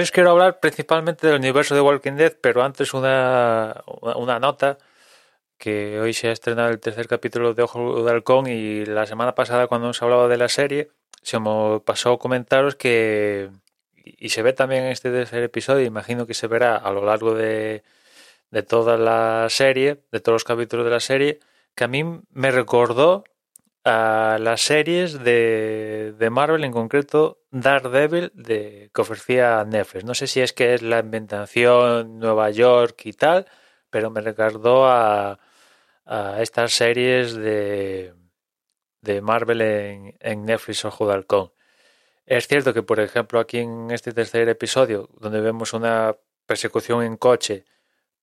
hoy os quiero hablar principalmente del universo de Walking Dead, pero antes una, una nota que hoy se ha estrenado el tercer capítulo de Ojo de Halcón y la semana pasada cuando nos hablaba de la serie se me pasó comentaros que y se ve también en este tercer episodio, imagino que se verá a lo largo de, de toda la serie, de todos los capítulos de la serie, que a mí me recordó a las series de, de Marvel, en concreto Daredevil, de, que ofrecía Netflix. No sé si es que es la inventación Nueva York y tal, pero me recordó a, a estas series de, de Marvel en, en Netflix o de Halcón. Es cierto que, por ejemplo, aquí en este tercer episodio, donde vemos una persecución en coche,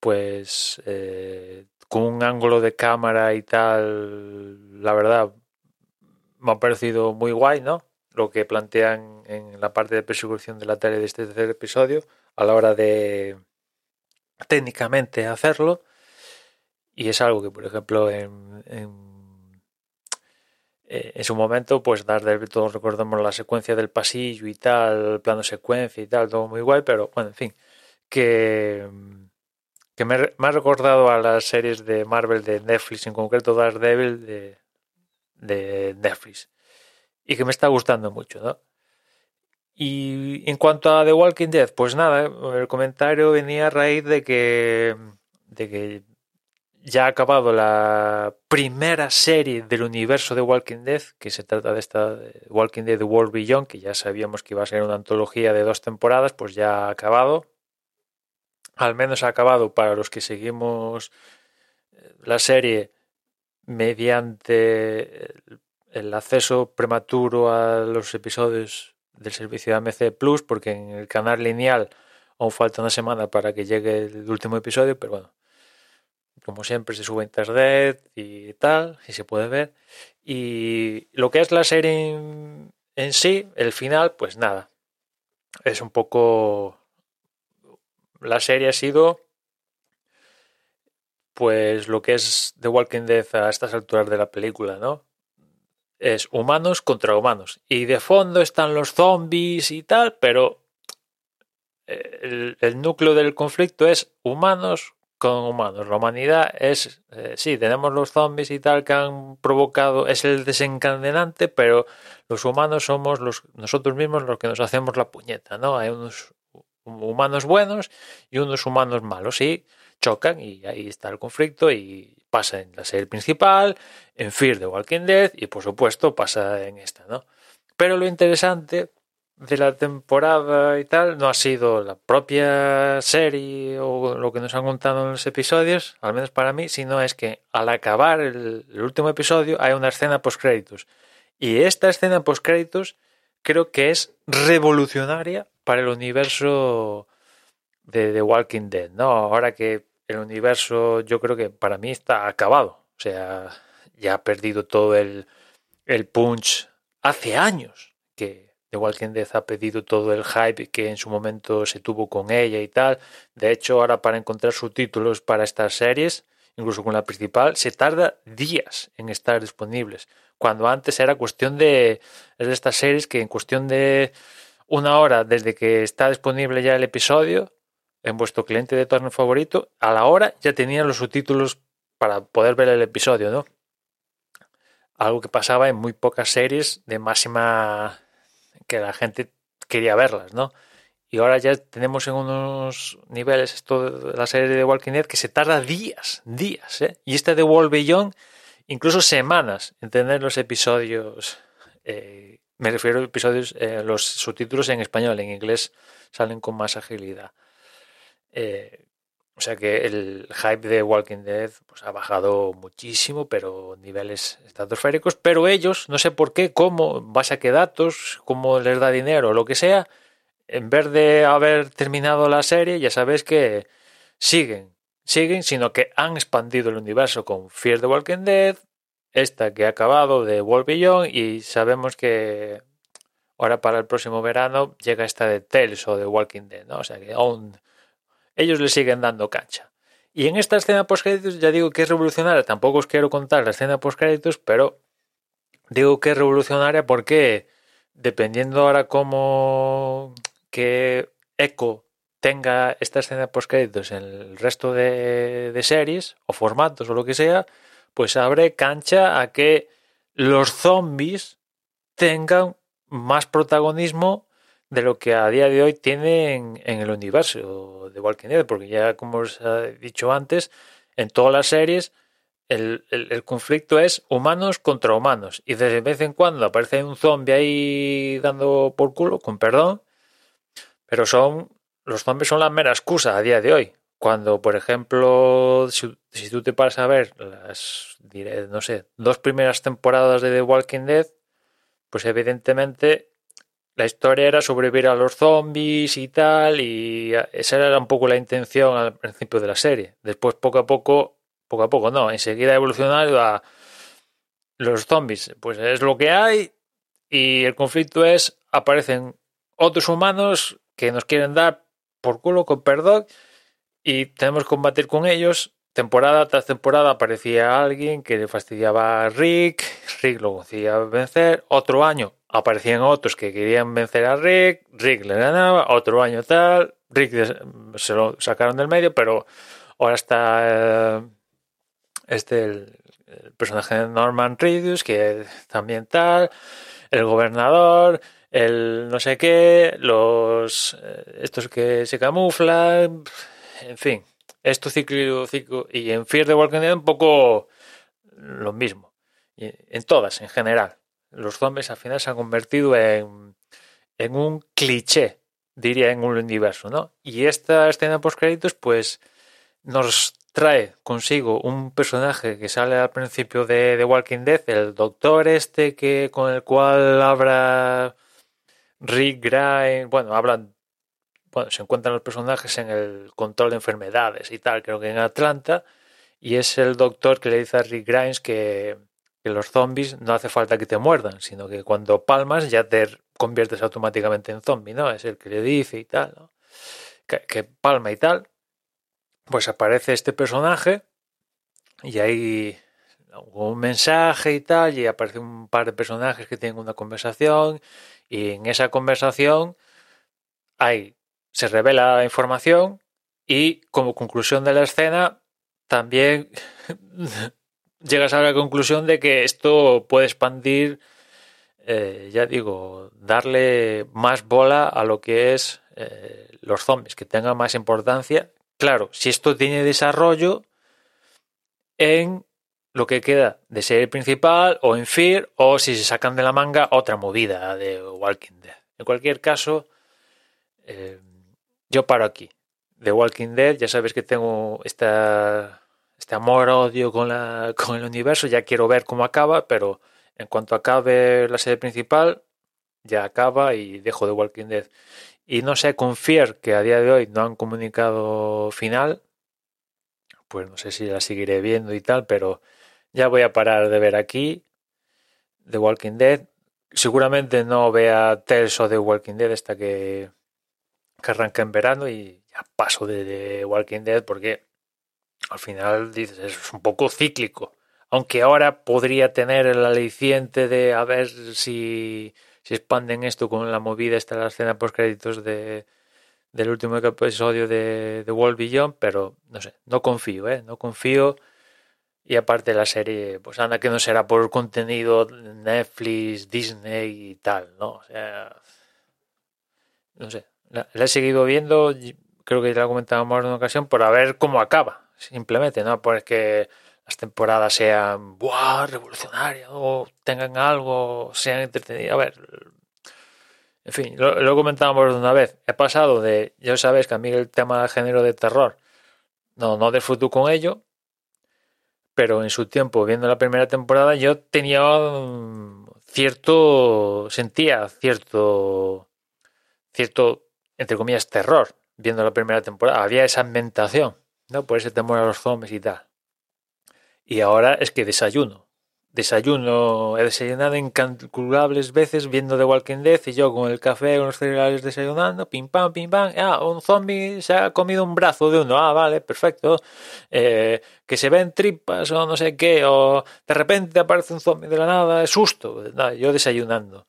pues eh, con un ángulo de cámara y tal, la verdad, me ha parecido muy guay, ¿no? Lo que plantean en la parte de persecución de la tele de este tercer episodio, a la hora de técnicamente hacerlo. Y es algo que, por ejemplo, en, en, eh, en su momento, pues Daredevil, todos recordamos la secuencia del pasillo y tal, plano secuencia y tal, todo muy guay, pero bueno, en fin, que, que me, me ha recordado a las series de Marvel de Netflix, en concreto Daredevil de, de Netflix, y que me está gustando mucho, ¿no? Y en cuanto a The Walking Dead, pues nada, el comentario venía a raíz de que, de que ya ha acabado la primera serie del universo de Walking Dead, que se trata de esta Walking Dead World Beyond, que ya sabíamos que iba a ser una antología de dos temporadas, pues ya ha acabado. Al menos ha acabado para los que seguimos la serie mediante el acceso prematuro a los episodios del servicio de AMC Plus, porque en el canal lineal aún falta una semana para que llegue el último episodio, pero bueno, como siempre se sube a internet y tal, si se puede ver. Y lo que es la serie en sí, el final, pues nada, es un poco... La serie ha sido pues lo que es The Walking Dead a estas alturas de la película, ¿no? Es humanos contra humanos. Y de fondo están los zombies y tal, pero el, el núcleo del conflicto es humanos con humanos. La humanidad es, eh, sí, tenemos los zombies y tal que han provocado, es el desencadenante, pero los humanos somos los, nosotros mismos los que nos hacemos la puñeta, ¿no? Hay unos humanos buenos y unos humanos malos, y chocan y ahí está el conflicto y pasa en la serie principal, en Fear de Walking Dead y por supuesto pasa en esta, ¿no? Pero lo interesante de la temporada y tal no ha sido la propia serie o lo que nos han contado en los episodios, al menos para mí, sino es que al acabar el, el último episodio hay una escena post créditos y esta escena post créditos creo que es revolucionaria para el universo de The Walking Dead, ¿no? Ahora que el universo yo creo que para mí está acabado, o sea, ya ha perdido todo el, el punch hace años que The Walking Dead ha perdido todo el hype que en su momento se tuvo con ella y tal. De hecho, ahora para encontrar subtítulos para estas series, incluso con la principal, se tarda días en estar disponibles. Cuando antes era cuestión de, es de estas series que en cuestión de una hora desde que está disponible ya el episodio, en vuestro cliente de torno favorito, a la hora ya tenían los subtítulos para poder ver el episodio, ¿no? Algo que pasaba en muy pocas series de máxima que la gente quería verlas, ¿no? Y ahora ya tenemos en unos niveles esto de la serie de Walking Dead que se tarda días, días, ¿eh? Y este de World Beyond, incluso semanas en tener los episodios, eh, me refiero a episodios, eh, los subtítulos en español, en inglés salen con más agilidad. Eh, o sea que el hype de Walking Dead pues, ha bajado muchísimo, pero niveles estratosféricos. Pero ellos, no sé por qué, cómo, base a qué datos, cómo les da dinero lo que sea, en vez de haber terminado la serie, ya sabes que siguen, siguen, sino que han expandido el universo con Fear the Walking Dead, esta que ha acabado de World Beyond, y sabemos que ahora para el próximo verano llega esta de Tales o de Walking Dead, ¿no? O sea que aún ellos le siguen dando cancha. Y en esta escena post-créditos ya digo que es revolucionaria. Tampoco os quiero contar la escena post-créditos, pero digo que es revolucionaria porque dependiendo ahora cómo que Echo tenga esta escena post créditos en el resto de, de series o formatos o lo que sea, pues abre cancha a que los zombies tengan más protagonismo de lo que a día de hoy tienen en el universo de Walking Dead, porque ya como os he dicho antes, en todas las series el, el, conflicto es humanos contra humanos y de vez en cuando aparece un zombie ahí dando por culo, con perdón, pero son los zombies son la mera excusa a día de hoy. Cuando, por ejemplo, si, si tú te paras a ver las, diré, no sé, dos primeras temporadas de The Walking Dead, pues evidentemente la historia era sobrevivir a los zombies y tal, y esa era un poco la intención al principio de la serie. Después, poco a poco, poco a poco, no, enseguida evolucionado a los zombies. Pues es lo que hay, y el conflicto es, aparecen otros humanos que nos quieren dar por culo con perdón, y tenemos que combatir con ellos. Temporada tras temporada aparecía alguien que le fastidiaba a Rick, Rick lo conseguía vencer, otro año aparecían otros que querían vencer a Rick, Rick le ganaba, otro año tal, Rick se lo sacaron del medio, pero ahora está eh, este el, personaje de Norman Reedus, que también tal, el gobernador, el no sé qué, los eh, estos que se camuflan, en fin, esto ciclo, y en Fear the Walking Dead un poco lo mismo, en todas en general los zombies al final se han convertido en, en un cliché, diría, en un universo, ¿no? Y esta escena post créditos, pues, nos trae consigo un personaje que sale al principio de, The Walking Dead, el doctor este que con el cual habla Rick Grimes, bueno, hablan, bueno, se encuentran los personajes en el control de enfermedades y tal, creo que en Atlanta, y es el doctor que le dice a Rick Grimes que, que los zombies no hace falta que te muerdan, sino que cuando palmas ya te conviertes automáticamente en zombie, ¿no? Es el que le dice y tal, ¿no? que, palma y tal. Pues aparece este personaje y hay un mensaje y tal, y aparece un par de personajes que tienen una conversación, y en esa conversación hay, se revela información y como conclusión de la escena también llegas a la conclusión de que esto puede expandir, eh, ya digo, darle más bola a lo que es eh, los zombies, que tenga más importancia. Claro, si esto tiene desarrollo en lo que queda de serie principal o en Fear o si se sacan de la manga otra movida de Walking Dead. En cualquier caso, eh, yo paro aquí. De Walking Dead, ya sabes que tengo esta este amor-odio con, la, con el universo, ya quiero ver cómo acaba, pero en cuanto acabe la serie principal, ya acaba y dejo de Walking Dead. Y no sé, confiar que a día de hoy no han comunicado final, pues no sé si la seguiré viendo y tal, pero ya voy a parar de ver aquí The Walking Dead. Seguramente no vea Tales o The Walking Dead hasta que, que arranque en verano y ya paso de The Walking Dead porque al final dices, es un poco cíclico. Aunque ahora podría tener el aliciente de a ver si, si expanden esto con la movida esta la escena post créditos de, del último episodio de, de World Beyond, pero no sé, no confío, ¿eh? No confío. Y aparte la serie, pues anda que no será por contenido Netflix, Disney y tal, ¿no? O sea, no sé, la, la he seguido viendo, creo que ya lo comentábamos en una ocasión, por a ver cómo acaba simplemente, no porque las temporadas sean ¡buah! revolucionarias o tengan algo, sean entretenidas. A ver, en fin, lo, lo comentábamos una vez. He pasado de, ya sabéis que a mí el tema del género de terror no, no disfruto con ello, pero en su tiempo, viendo la primera temporada, yo tenía cierto, sentía cierto, cierto, entre comillas, terror viendo la primera temporada. Había esa ambientación. ¿No? Por ese temor a los zombies y tal. Y ahora es que desayuno. Desayuno, he desayunado incalculables veces viendo The Walking Dead y yo con el café, con los cereales desayunando, pim pam, pim pam. Ah, un zombie se ha comido un brazo de uno. Ah, vale, perfecto. Eh, que se ven tripas o no sé qué, o de repente aparece un zombie de la nada, es susto. yo desayunando.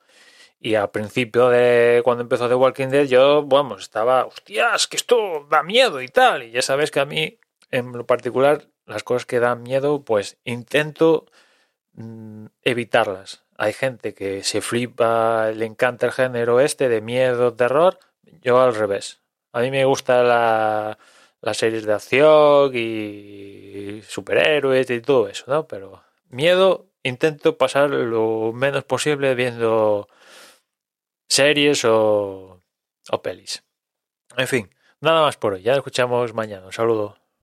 Y al principio de cuando empezó The Walking Dead, yo, vamos, estaba, hostias, que esto da miedo y tal. Y ya sabes que a mí, en lo particular, las cosas que dan miedo, pues intento mm, evitarlas. Hay gente que se flipa, le encanta el género este de miedo, terror. Yo al revés. A mí me gusta la, las series de acción y superhéroes y todo eso, ¿no? Pero miedo intento pasar lo menos posible viendo series o, o pelis. En fin, nada más por hoy. Ya escuchamos mañana. Un saludo.